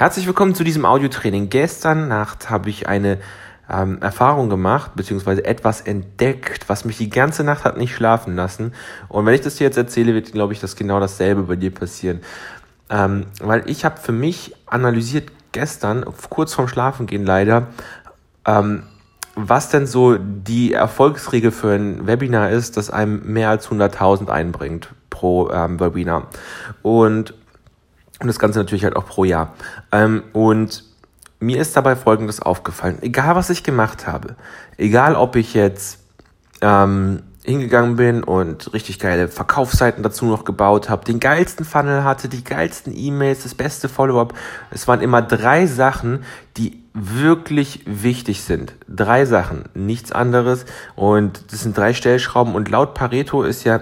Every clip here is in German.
Herzlich willkommen zu diesem Audiotraining. Gestern Nacht habe ich eine ähm, Erfahrung gemacht, beziehungsweise etwas entdeckt, was mich die ganze Nacht hat nicht schlafen lassen. Und wenn ich das dir jetzt erzähle, wird, glaube ich, dass genau dasselbe bei dir passieren. Ähm, weil ich habe für mich analysiert gestern, kurz vorm Schlafengehen leider, ähm, was denn so die Erfolgsregel für ein Webinar ist, das einem mehr als 100.000 einbringt pro ähm, Webinar. Und und das Ganze natürlich halt auch pro Jahr. Ähm, und mir ist dabei Folgendes aufgefallen. Egal, was ich gemacht habe, egal, ob ich jetzt ähm, hingegangen bin und richtig geile Verkaufsseiten dazu noch gebaut habe, den geilsten Funnel hatte, die geilsten E-Mails, das beste Follow-up. Es waren immer drei Sachen, die wirklich wichtig sind. Drei Sachen, nichts anderes. Und das sind drei Stellschrauben. Und laut Pareto ist ja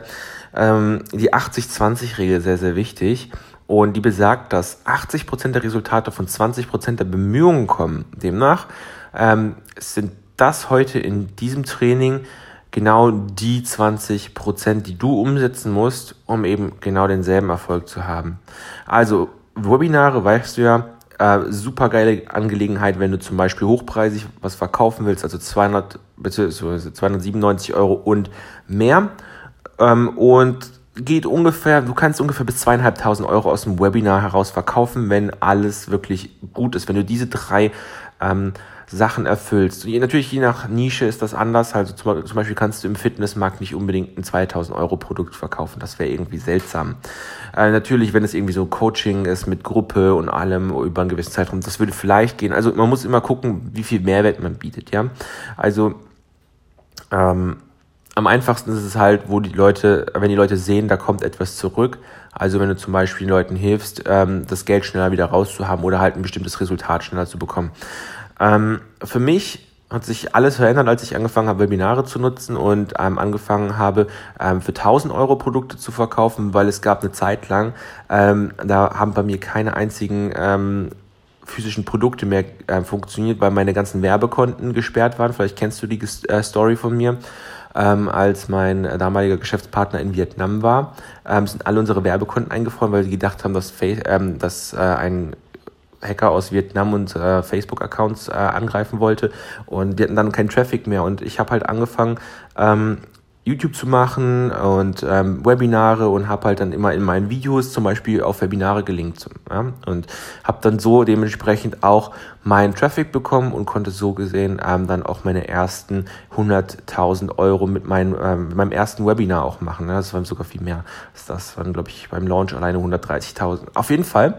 ähm, die 80-20-Regel sehr, sehr wichtig. Und die besagt, dass 80% der Resultate von 20% der Bemühungen kommen. Demnach ähm, sind das heute in diesem Training genau die 20%, die du umsetzen musst, um eben genau denselben Erfolg zu haben. Also Webinare, weißt du ja, äh, super geile Angelegenheit, wenn du zum Beispiel hochpreisig was verkaufen willst, also 200 bzw. 297 Euro und mehr. Ähm, und geht ungefähr, du kannst ungefähr bis zweieinhalbtausend Euro aus dem Webinar heraus verkaufen, wenn alles wirklich gut ist. Wenn du diese drei ähm, Sachen erfüllst. Je, natürlich je nach Nische ist das anders. Also zum, zum, Beispiel kannst du im Fitnessmarkt nicht unbedingt ein 2000 Euro Produkt verkaufen. Das wäre irgendwie seltsam. Äh, natürlich, wenn es irgendwie so Coaching ist mit Gruppe und allem über einen gewissen Zeitraum, das würde vielleicht gehen. Also man muss immer gucken, wie viel Mehrwert man bietet. Ja, also ähm, am einfachsten ist es halt, wo die Leute, wenn die Leute sehen, da kommt etwas zurück. Also wenn du zum Beispiel den Leuten hilfst, ähm, das Geld schneller wieder rauszuhaben oder halt ein bestimmtes Resultat schneller zu bekommen. Ähm, für mich hat sich alles verändert, als ich angefangen habe, Webinare zu nutzen und ähm, angefangen habe, ähm, für 1000 Euro Produkte zu verkaufen, weil es gab eine Zeit lang, ähm, da haben bei mir keine einzigen ähm, physischen Produkte mehr äh, funktioniert, weil meine ganzen Werbekonten gesperrt waren. Vielleicht kennst du die äh, Story von mir ähm, als mein damaliger Geschäftspartner in Vietnam war, ähm, sind alle unsere Werbekonten eingefroren, weil sie gedacht haben, dass, ähm, dass äh, ein Hacker aus Vietnam und äh, Facebook-Accounts äh, angreifen wollte. Und wir hatten dann keinen Traffic mehr. Und ich habe halt angefangen ähm, YouTube zu machen und ähm, Webinare und habe halt dann immer in meinen Videos zum Beispiel auf Webinare gelinkt ja? und habe dann so dementsprechend auch meinen Traffic bekommen und konnte so gesehen ähm, dann auch meine ersten 100.000 Euro mit, mein, ähm, mit meinem ersten Webinar auch machen. Ne? Das waren sogar viel mehr. Das waren, glaube ich, beim Launch alleine 130.000. Auf jeden Fall,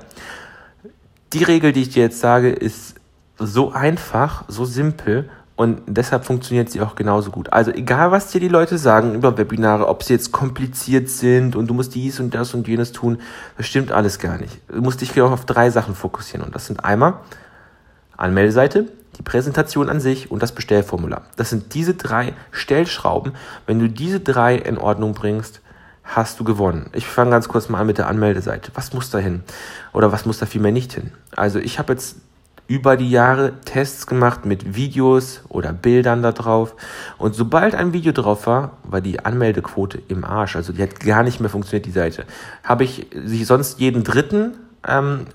die Regel, die ich dir jetzt sage, ist so einfach, so simpel und deshalb funktioniert sie auch genauso gut. Also egal, was dir die Leute sagen über Webinare, ob sie jetzt kompliziert sind und du musst dies und das und jenes tun, das stimmt alles gar nicht. Du musst dich auch auf drei Sachen fokussieren. Und das sind einmal Anmeldeseite, die Präsentation an sich und das Bestellformular. Das sind diese drei Stellschrauben. Wenn du diese drei in Ordnung bringst, hast du gewonnen. Ich fange ganz kurz mal an mit der Anmeldeseite. Was muss da hin? Oder was muss da vielmehr nicht hin? Also ich habe jetzt über die Jahre Tests gemacht mit Videos oder Bildern da drauf. Und sobald ein Video drauf war, war die Anmeldequote im Arsch. Also die hat gar nicht mehr funktioniert, die Seite. Habe ich sich sonst jeden dritten ähm,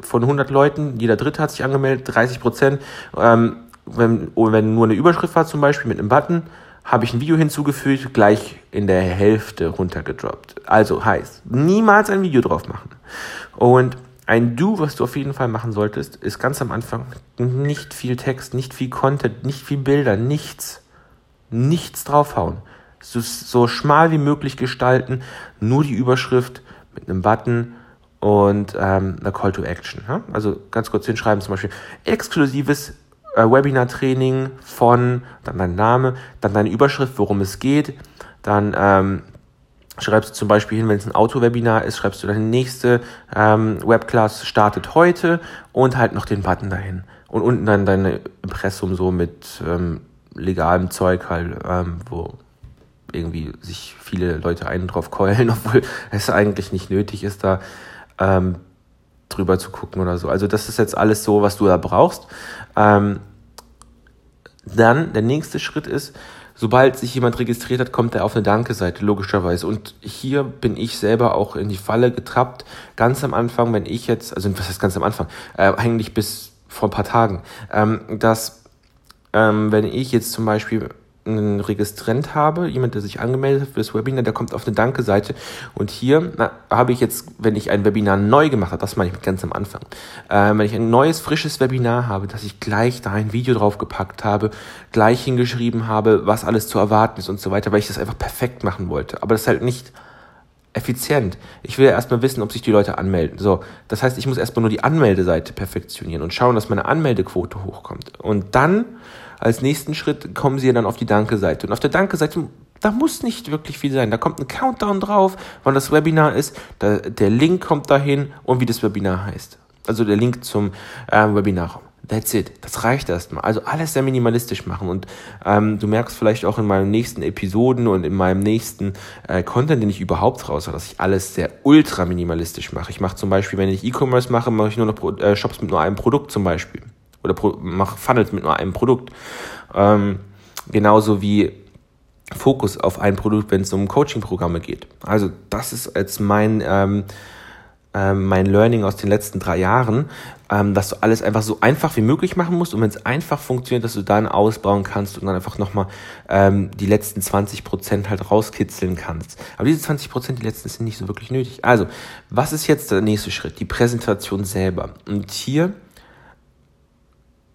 von 100 Leuten, jeder dritte hat sich angemeldet, 30 Prozent. Ähm, wenn, wenn nur eine Überschrift war zum Beispiel mit einem Button, habe ich ein Video hinzugefügt, gleich in der Hälfte runtergedroppt. Also heißt, niemals ein Video drauf machen. Und ein Do, was du auf jeden Fall machen solltest, ist ganz am Anfang nicht viel Text, nicht viel Content, nicht viel Bilder, nichts. Nichts draufhauen. So, so schmal wie möglich gestalten, nur die Überschrift mit einem Button und ähm, einer Call to Action. Ja? Also ganz kurz hinschreiben, zum Beispiel exklusives äh, Webinar-Training von, dann dein Name, dann deine Überschrift, worum es geht, dann ähm, schreibst du zum Beispiel hin, wenn es ein Auto-Webinar ist, schreibst du deine nächste ähm, Webclass startet heute und halt noch den Button dahin. Und unten dann deine Impressum so mit ähm, legalem Zeug halt, ähm, wo irgendwie sich viele Leute einen drauf keulen, obwohl es eigentlich nicht nötig ist, da ähm, drüber zu gucken oder so. Also das ist jetzt alles so, was du da brauchst. Ähm, dann der nächste Schritt ist, sobald sich jemand registriert hat, kommt er auf eine Danke-Seite, logischerweise. Und hier bin ich selber auch in die Falle getrappt. Ganz am Anfang, wenn ich jetzt, also was heißt ganz am Anfang, äh, eigentlich bis vor ein paar Tagen, ähm, dass ähm, wenn ich jetzt zum Beispiel einen Registrant habe, jemand, der sich angemeldet hat für das Webinar, der kommt auf eine Danke-Seite. Und hier na, habe ich jetzt, wenn ich ein Webinar neu gemacht habe, das meine ich ganz am Anfang, äh, wenn ich ein neues, frisches Webinar habe, dass ich gleich da ein Video draufgepackt habe, gleich hingeschrieben habe, was alles zu erwarten ist und so weiter, weil ich das einfach perfekt machen wollte. Aber das ist halt nicht effizient. Ich will ja erstmal wissen, ob sich die Leute anmelden. So, das heißt, ich muss erstmal nur die Anmeldeseite perfektionieren und schauen, dass meine Anmeldequote hochkommt. Und dann als nächsten Schritt kommen sie dann auf die Danke-Seite. Und auf der Danke-Seite, da muss nicht wirklich viel sein. Da kommt ein Countdown drauf, wann das Webinar ist, da, der Link kommt dahin und wie das Webinar heißt. Also der Link zum äh, Webinar. That's it. Das reicht erstmal. Also alles sehr minimalistisch machen. Und ähm, du merkst vielleicht auch in meinen nächsten Episoden und in meinem nächsten äh, Content, den ich überhaupt raus dass ich alles sehr ultra minimalistisch mache. Ich mache zum Beispiel, wenn ich E-Commerce mache, mache ich nur noch äh, Shops mit nur einem Produkt zum Beispiel oder mache Funnels mit nur einem Produkt. Ähm, genauso wie Fokus auf ein Produkt, wenn es um Coaching-Programme geht. Also das ist jetzt mein, ähm, ähm, mein Learning aus den letzten drei Jahren, ähm, dass du alles einfach so einfach wie möglich machen musst und wenn es einfach funktioniert, dass du dann ausbauen kannst und dann einfach nochmal ähm, die letzten 20 Prozent halt rauskitzeln kannst. Aber diese 20%, Prozent, die letzten sind nicht so wirklich nötig. Also, was ist jetzt der nächste Schritt? Die Präsentation selber. Und hier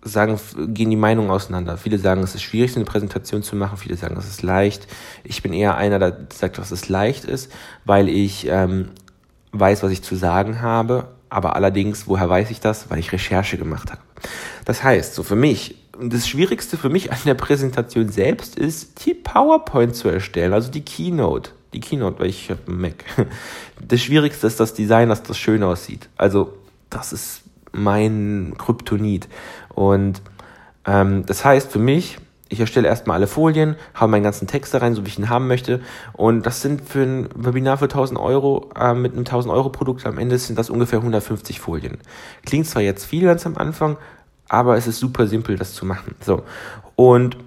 sagen, gehen die Meinungen auseinander. Viele sagen, es ist schwierig, eine Präsentation zu machen. Viele sagen, es ist leicht. Ich bin eher einer, der sagt, dass es leicht ist, weil ich ähm, weiß, was ich zu sagen habe. Aber allerdings, woher weiß ich das? Weil ich Recherche gemacht habe. Das heißt, so für mich, das Schwierigste für mich an der Präsentation selbst ist, die PowerPoint zu erstellen, also die Keynote. Die Keynote, weil ich habe einen Mac. Das Schwierigste ist das Design, dass das schön aussieht. Also das ist mein Kryptonit. Und ähm, das heißt für mich, ich erstelle erstmal alle Folien, habe meinen ganzen Text da rein, so wie ich ihn haben möchte. Und das sind für ein Webinar für 1000 Euro, äh, mit einem 1000 Euro Produkt am Ende sind das ungefähr 150 Folien. Klingt zwar jetzt viel ganz am Anfang, aber es ist super simpel, das zu machen. So. Und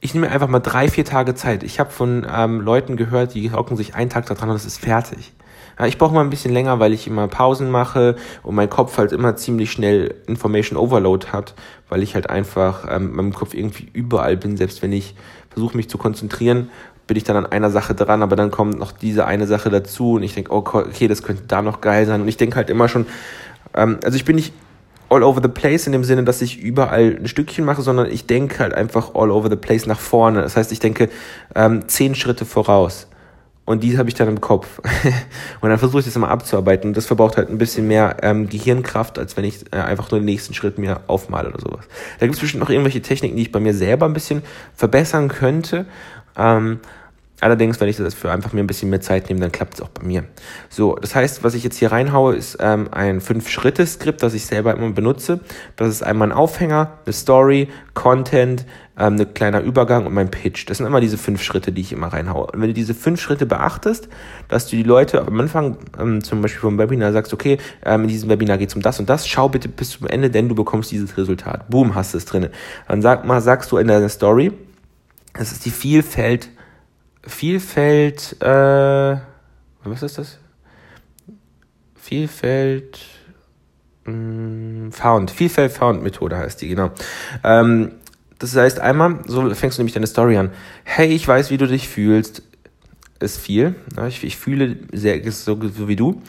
ich nehme einfach mal drei, vier Tage Zeit. Ich habe von ähm, Leuten gehört, die hocken sich einen Tag daran und es ist fertig. Ja, ich brauche mal ein bisschen länger, weil ich immer Pausen mache und mein Kopf halt immer ziemlich schnell Information Overload hat, weil ich halt einfach ähm, meinem Kopf irgendwie überall bin, selbst wenn ich versuche mich zu konzentrieren, bin ich dann an einer Sache dran, aber dann kommt noch diese eine Sache dazu und ich denke, oh, okay, das könnte da noch geil sein und ich denke halt immer schon, ähm, also ich bin nicht all over the place in dem Sinne, dass ich überall ein Stückchen mache, sondern ich denke halt einfach all over the place nach vorne. Das heißt, ich denke ähm, zehn Schritte voraus. Und die habe ich dann im Kopf. und dann versuche ich das immer abzuarbeiten. Und das verbraucht halt ein bisschen mehr ähm, Gehirnkraft, als wenn ich äh, einfach nur den nächsten Schritt mir aufmale oder sowas. Da gibt es bestimmt noch irgendwelche Techniken, die ich bei mir selber ein bisschen verbessern könnte. Ähm, Allerdings, wenn ich das für einfach mir ein bisschen mehr Zeit nehme, dann klappt es auch bei mir. So, das heißt, was ich jetzt hier reinhaue, ist ähm, ein Fünf-Schritte-Skript, das ich selber immer benutze. Das ist einmal ein Aufhänger, eine Story, Content, ähm, ein kleiner Übergang und mein Pitch. Das sind immer diese fünf Schritte, die ich immer reinhaue. Und wenn du diese fünf Schritte beachtest, dass du die Leute am Anfang ähm, zum Beispiel vom Webinar sagst, okay, ähm, in diesem Webinar geht es um das und das, schau bitte bis zum Ende, denn du bekommst dieses Resultat. Boom, hast du es drin. Dann sag mal, sagst du in deiner Story, das ist die Vielfalt Vielfalt, äh, was ist das? Vielfalt, hm, Found, Vielfalt Found Methode heißt die, genau. Ähm, das heißt einmal, so fängst du nämlich deine Story an. Hey, ich weiß, wie du dich fühlst. Ist viel. Ich, ich fühle sehr so, so wie du.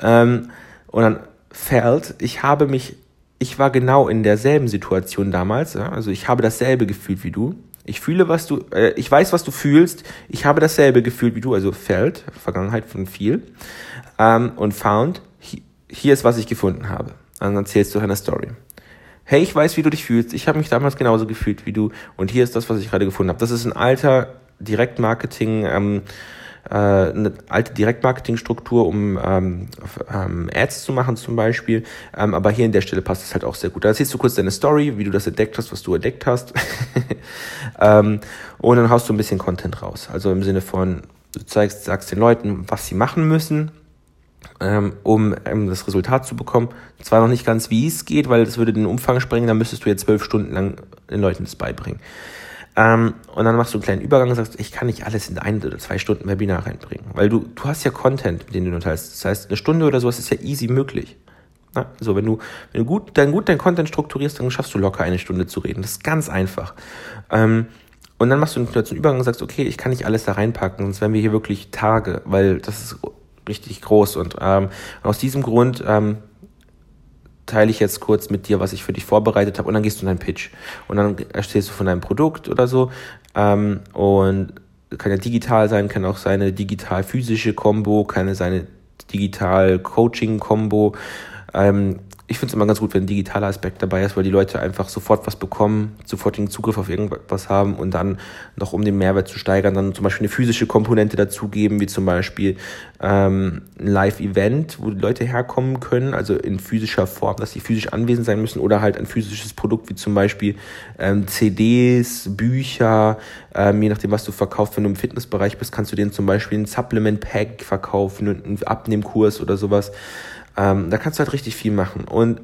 Ähm, und dann fällt, ich habe mich, ich war genau in derselben Situation damals. Ja, also ich habe dasselbe gefühlt wie du. Ich fühle, was du, äh, ich weiß, was du fühlst. Ich habe dasselbe gefühlt wie du, also felt, Vergangenheit von viel. Ähm, und found, hier ist, was ich gefunden habe. dann erzählst du eine Story. Hey, ich weiß, wie du dich fühlst. Ich habe mich damals genauso gefühlt wie du. Und hier ist das, was ich gerade gefunden habe. Das ist ein alter Direktmarketing, ähm, äh, eine alte Direktmarketingstruktur, um ähm, ähm, Ads zu machen zum Beispiel. Ähm, aber hier in der Stelle passt es halt auch sehr gut. Da erzählst du kurz deine Story, wie du das entdeckt hast, was du entdeckt hast. ähm, und dann haust du ein bisschen Content raus. Also im Sinne von, du zeigst, sagst den Leuten, was sie machen müssen, um ähm, das Resultat zu bekommen. Zwar noch nicht ganz, wie es geht, weil das würde den Umfang sprengen, dann müsstest du jetzt zwölf Stunden lang den Leuten das beibringen. Ähm, und dann machst du einen kleinen Übergang und sagst, ich kann nicht alles in ein oder zwei Stunden Webinar reinbringen. Weil du, du hast ja Content, den du teilst. Das heißt, eine Stunde oder sowas ist ja easy möglich. Na, so, wenn du, wenn du gut, dann gut dein Content strukturierst, dann schaffst du locker eine Stunde zu reden. Das ist ganz einfach. Ähm, und dann machst du einen Übergang und sagst, okay, ich kann nicht alles da reinpacken, sonst wären wir hier wirklich Tage, weil das ist richtig groß. Und ähm, aus diesem Grund ähm, teile ich jetzt kurz mit dir, was ich für dich vorbereitet habe. Und dann gehst du in deinen Pitch. Und dann erzählst du von deinem Produkt oder so. Ähm, und kann ja digital sein, kann auch seine digital-physische Combo, kann seine digital-Coaching-Combo ähm, ich finde es immer ganz gut, wenn ein digitaler Aspekt dabei ist, weil die Leute einfach sofort was bekommen, sofortigen Zugriff auf irgendwas haben und dann noch, um den Mehrwert zu steigern, dann zum Beispiel eine physische Komponente dazugeben, wie zum Beispiel ähm, ein Live-Event, wo die Leute herkommen können, also in physischer Form, dass sie physisch anwesend sein müssen oder halt ein physisches Produkt, wie zum Beispiel ähm, CDs, Bücher, ähm, je nachdem, was du verkaufst. Wenn du im Fitnessbereich bist, kannst du denen zum Beispiel ein Supplement-Pack verkaufen, einen Abnehmkurs oder sowas. Ähm, da kannst du halt richtig viel machen. Und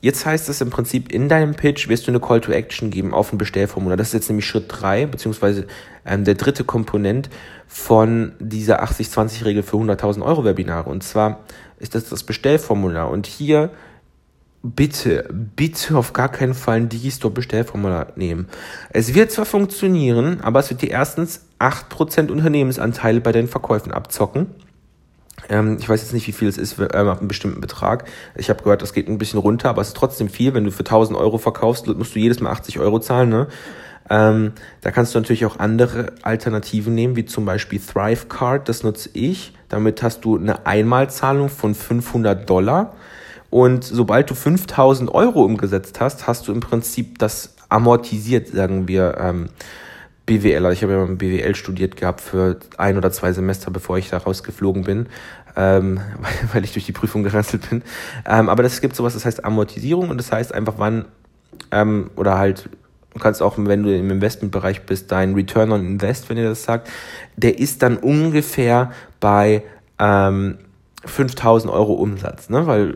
jetzt heißt es im Prinzip, in deinem Pitch wirst du eine Call to Action geben auf ein Bestellformular. Das ist jetzt nämlich Schritt drei beziehungsweise ähm, der dritte Komponent von dieser 80-20-Regel für 100.000 Euro Webinare. Und zwar ist das das Bestellformular. Und hier bitte, bitte auf gar keinen Fall ein Digistore-Bestellformular nehmen. Es wird zwar funktionieren, aber es wird dir erstens 8% Unternehmensanteile bei deinen Verkäufen abzocken. Ähm, ich weiß jetzt nicht, wie viel es ist ähm, ab einem bestimmten Betrag. Ich habe gehört, das geht ein bisschen runter, aber es ist trotzdem viel. Wenn du für 1000 Euro verkaufst, musst du jedes Mal 80 Euro zahlen. Ne? Ähm, da kannst du natürlich auch andere Alternativen nehmen, wie zum Beispiel Thrive Card, das nutze ich. Damit hast du eine Einmalzahlung von 500 Dollar. Und sobald du 5000 Euro umgesetzt hast, hast du im Prinzip das amortisiert, sagen wir, ähm, BWL. Ich habe ja BWL studiert gehabt für ein oder zwei Semester, bevor ich da rausgeflogen bin, ähm, weil ich durch die Prüfung gerasselt bin. Ähm, aber das gibt sowas, das heißt Amortisierung und das heißt einfach, wann ähm, oder halt Du kannst auch, wenn du im Investmentbereich bist, dein Return on Invest, wenn ihr das sagt, der ist dann ungefähr bei ähm, 5000 Euro Umsatz, ne? weil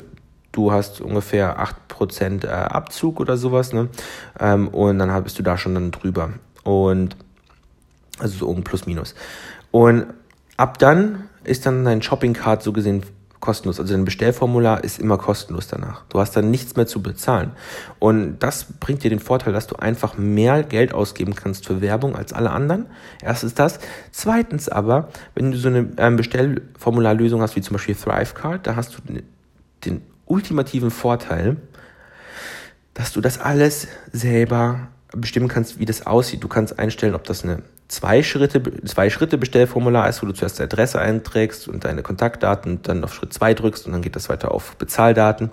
du hast ungefähr 8% äh, Abzug oder sowas, ne? Ähm, und dann bist du da schon dann drüber. Und also so oben plus minus. Und ab dann ist dann dein Shopping-Card so gesehen kostenlos. Also dein Bestellformular ist immer kostenlos danach. Du hast dann nichts mehr zu bezahlen. Und das bringt dir den Vorteil, dass du einfach mehr Geld ausgeben kannst für Werbung als alle anderen. Erstens das. Zweitens aber, wenn du so eine ähm, Bestellformularlösung hast, wie zum Beispiel ThriveCard, da hast du den ultimativen Vorteil, dass du das alles selber bestimmen kannst, wie das aussieht. Du kannst einstellen, ob das eine zwei Schritte, zwei Schritte Bestellformular ist, wo du zuerst die Adresse einträgst und deine Kontaktdaten dann auf Schritt zwei drückst und dann geht das weiter auf Bezahldaten.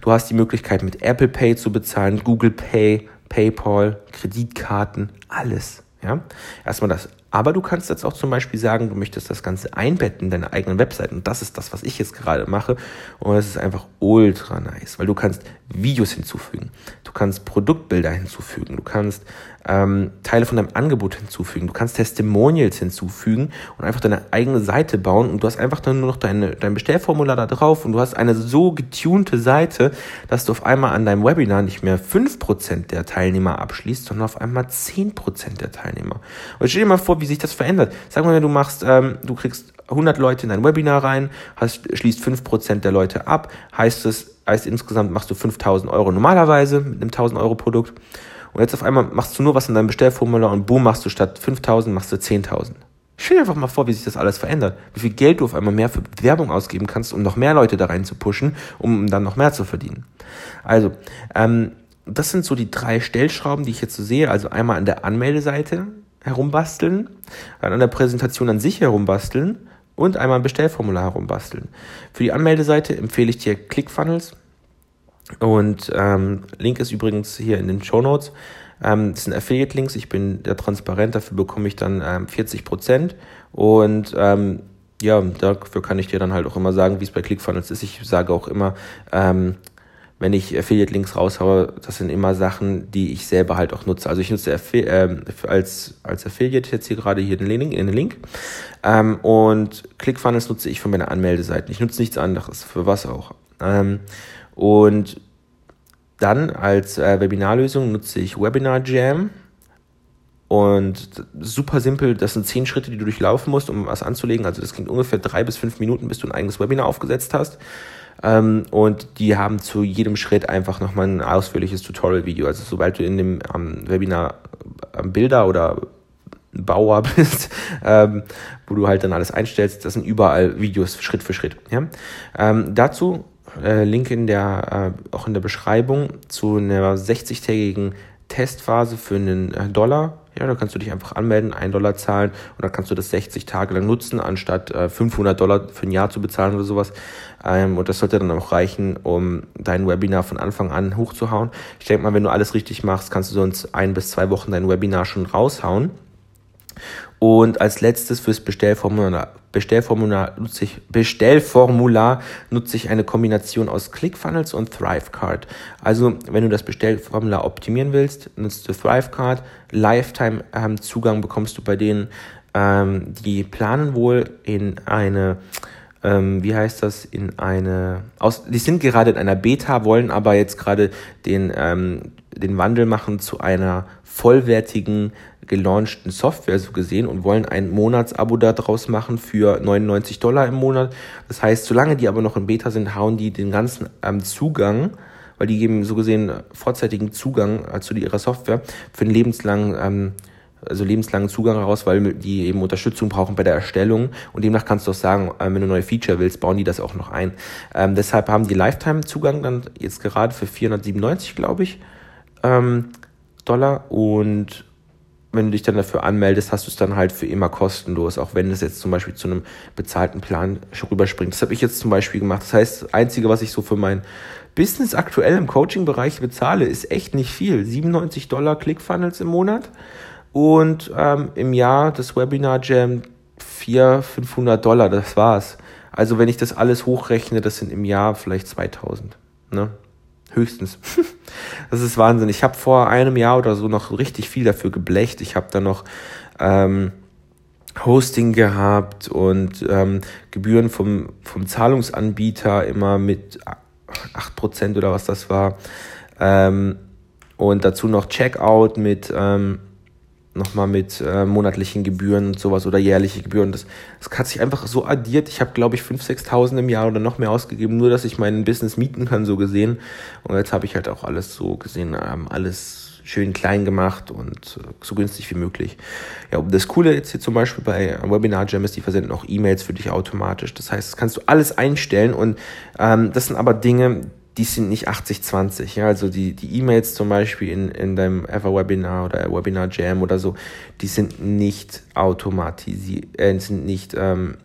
Du hast die Möglichkeit mit Apple Pay zu bezahlen, Google Pay, PayPal, Kreditkarten, alles. Ja, erstmal das aber du kannst jetzt auch zum Beispiel sagen, du möchtest das Ganze einbetten in deine eigenen Webseiten. Und das ist das, was ich jetzt gerade mache. Und es ist einfach ultra nice, weil du kannst Videos hinzufügen. Du kannst Produktbilder hinzufügen. Du kannst ähm, Teile von deinem Angebot hinzufügen. Du kannst Testimonials hinzufügen und einfach deine eigene Seite bauen. Und du hast einfach dann nur noch deine, dein Bestellformular da drauf. Und du hast eine so getunte Seite, dass du auf einmal an deinem Webinar nicht mehr 5% der Teilnehmer abschließt, sondern auf einmal 10% der Teilnehmer. Und stell dir mal vor, wie sich das verändert. Sag mal, du machst, ähm, du kriegst 100 Leute in dein Webinar rein, hast, schließt 5% der Leute ab, heißt es, heißt insgesamt machst du 5000 Euro normalerweise mit einem 1000 Euro Produkt. Und jetzt auf einmal machst du nur was in deinem Bestellformular und boom, machst du statt 5000 machst du 10.000. Stell dir einfach mal vor, wie sich das alles verändert. Wie viel Geld du auf einmal mehr für Werbung ausgeben kannst, um noch mehr Leute da rein zu pushen, um dann noch mehr zu verdienen. Also, ähm, das sind so die drei Stellschrauben, die ich jetzt so sehe. Also einmal an der Anmeldeseite, herumbasteln, an der Präsentation an sich herumbasteln und einmal ein Bestellformular herumbasteln. Für die Anmeldeseite empfehle ich dir ClickFunnels und ähm, Link ist übrigens hier in den Show Notes. Ähm, das sind Affiliate-Links, ich bin der transparent, dafür bekomme ich dann ähm, 40% und ähm, ja, dafür kann ich dir dann halt auch immer sagen, wie es bei ClickFunnels ist. Ich sage auch immer, ähm, wenn ich Affiliate-Links raushaue, das sind immer Sachen, die ich selber halt auch nutze. Also ich nutze Affi äh, als, als Affiliate jetzt hier gerade hier den Link, den Link. Ähm, und ClickFunnels nutze ich für meine Anmeldeseiten. Ich nutze nichts anderes, für was auch. Ähm, und dann als äh, Webinarlösung nutze ich Webinar Jam Und super simpel, das sind zehn Schritte, die du durchlaufen musst, um was anzulegen. Also das klingt ungefähr drei bis fünf Minuten, bis du ein eigenes Webinar aufgesetzt hast. Ähm, und die haben zu jedem Schritt einfach nochmal ein ausführliches Tutorial-Video. Also sobald du in dem ähm, Webinar ähm, Bilder oder Bauer bist, ähm, wo du halt dann alles einstellst, das sind überall Videos Schritt für Schritt. Ja? Ähm, dazu äh, Link in der, äh, auch in der Beschreibung zu einer 60-tägigen Testphase für einen äh, Dollar. Ja, da kannst du dich einfach anmelden, einen Dollar zahlen und dann kannst du das 60 Tage lang nutzen, anstatt äh, 500 Dollar für ein Jahr zu bezahlen oder sowas. Ähm, und das sollte dann auch reichen, um dein Webinar von Anfang an hochzuhauen. Ich denke mal, wenn du alles richtig machst, kannst du sonst ein bis zwei Wochen dein Webinar schon raushauen. Und als letztes fürs Bestellformular, Bestellformular nutze ich, Bestellformular nutze ich eine Kombination aus ClickFunnels und ThriveCard. Also, wenn du das Bestellformular optimieren willst, nutzt du ThriveCard. Lifetime-Zugang ähm, bekommst du bei denen. Ähm, die planen wohl in eine ähm, wie heißt das, in eine, aus, die sind gerade in einer Beta, wollen aber jetzt gerade den, ähm, den Wandel machen zu einer vollwertigen gelaunchten Software so gesehen und wollen ein Monatsabo daraus machen für 99 Dollar im Monat. Das heißt, solange die aber noch in Beta sind, hauen die den ganzen ähm, Zugang, weil die geben so gesehen vorzeitigen Zugang äh, zu ihrer Software für einen lebenslangen ähm, also lebenslangen Zugang heraus, weil die eben Unterstützung brauchen bei der Erstellung und demnach kannst du auch sagen, äh, wenn du neue Feature willst, bauen die das auch noch ein. Ähm, deshalb haben die Lifetime-Zugang dann jetzt gerade für 497, glaube ich, ähm, Dollar und wenn du dich dann dafür anmeldest, hast du es dann halt für immer kostenlos, auch wenn es jetzt zum Beispiel zu einem bezahlten Plan rüberspringt. Das habe ich jetzt zum Beispiel gemacht. Das heißt, das Einzige, was ich so für mein Business aktuell im Coaching-Bereich bezahle, ist echt nicht viel. 97 Dollar ClickFunnels im Monat und ähm, im Jahr das Webinar Jam 400, 500 Dollar, das war's. Also wenn ich das alles hochrechne, das sind im Jahr vielleicht 2000. Ne? Höchstens. das ist Wahnsinn. Ich habe vor einem Jahr oder so noch richtig viel dafür geblecht. Ich habe da noch ähm, Hosting gehabt und ähm, Gebühren vom, vom Zahlungsanbieter immer mit 8% oder was das war. Ähm, und dazu noch Checkout mit ähm, nochmal mit äh, monatlichen Gebühren und sowas oder jährliche Gebühren. Das, das hat sich einfach so addiert. Ich habe, glaube ich, 5.000, 6.000 im Jahr oder noch mehr ausgegeben, nur dass ich mein Business mieten kann, so gesehen. Und jetzt habe ich halt auch alles so gesehen, ähm, alles schön klein gemacht und äh, so günstig wie möglich. Ja, das Coole jetzt hier zum Beispiel bei Webinar Jam ist, die versenden auch E-Mails für dich automatisch. Das heißt, das kannst du alles einstellen und ähm, das sind aber Dinge, die sind nicht 80-20. Ja? Also die die E-Mails zum Beispiel in, in deinem Ever Webinar oder Webinar Jam oder so, die sind nicht automatisiert, äh, sind nicht, ähm,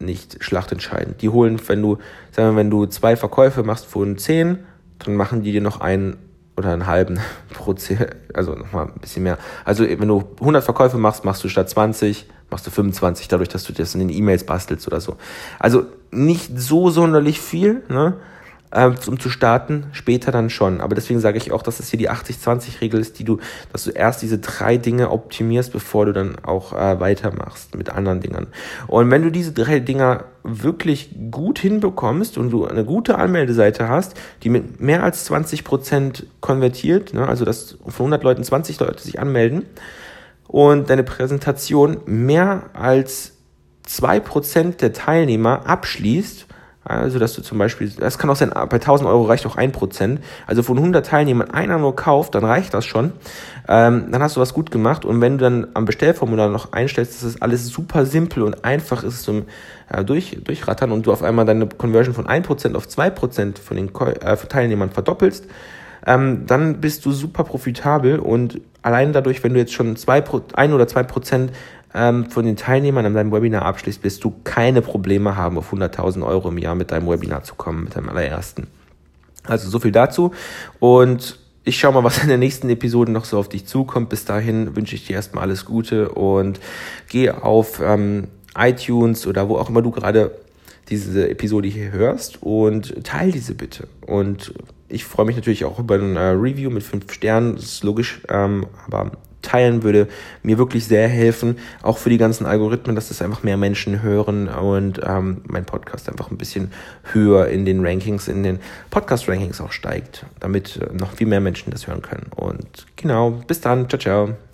nicht schlachtentscheidend. Die holen, wenn du, sagen wir, wenn du zwei Verkäufe machst von 10, dann machen die dir noch einen oder einen halben Prozent, also nochmal ein bisschen mehr. Also wenn du 100 Verkäufe machst, machst du statt 20, machst du 25, dadurch, dass du das in den E-Mails bastelst oder so. Also nicht so sonderlich viel, ne? Ähm, um zu starten, später dann schon. Aber deswegen sage ich auch, dass es hier die 80-20-Regel ist, die du, dass du erst diese drei Dinge optimierst, bevor du dann auch äh, weitermachst mit anderen Dingen. Und wenn du diese drei Dinger wirklich gut hinbekommst und du eine gute Anmeldeseite hast, die mit mehr als 20 Prozent konvertiert, ne, also dass von 100 Leuten 20 Leute sich anmelden und deine Präsentation mehr als zwei Prozent der Teilnehmer abschließt, also, dass du zum Beispiel, das kann auch sein, bei 1000 Euro reicht auch 1%. Also von 100 Teilnehmern einer nur kauft, dann reicht das schon. Ähm, dann hast du was gut gemacht. Und wenn du dann am Bestellformular noch einstellst, dass das alles super simpel und einfach ist zum äh, durch, Durchrattern und du auf einmal deine Conversion von 1% auf 2% von den äh, Teilnehmern verdoppelst, ähm, dann bist du super profitabel und allein dadurch, wenn du jetzt schon zwei, ein oder zwei Prozent ähm, von den Teilnehmern an deinem Webinar abschließt, wirst du keine Probleme haben, auf 100.000 Euro im Jahr mit deinem Webinar zu kommen, mit deinem allerersten. Also so viel dazu und ich schaue mal, was in der nächsten Episode noch so auf dich zukommt. Bis dahin wünsche ich dir erstmal alles Gute und geh auf ähm, iTunes oder wo auch immer du gerade diese Episode hier hörst und teile diese bitte. Und ich freue mich natürlich auch über ein äh, Review mit fünf Sternen, das ist logisch, ähm, aber teilen würde mir wirklich sehr helfen, auch für die ganzen Algorithmen, dass das einfach mehr Menschen hören und ähm, mein Podcast einfach ein bisschen höher in den Rankings, in den Podcast-Rankings auch steigt, damit äh, noch viel mehr Menschen das hören können. Und genau, bis dann, ciao, ciao.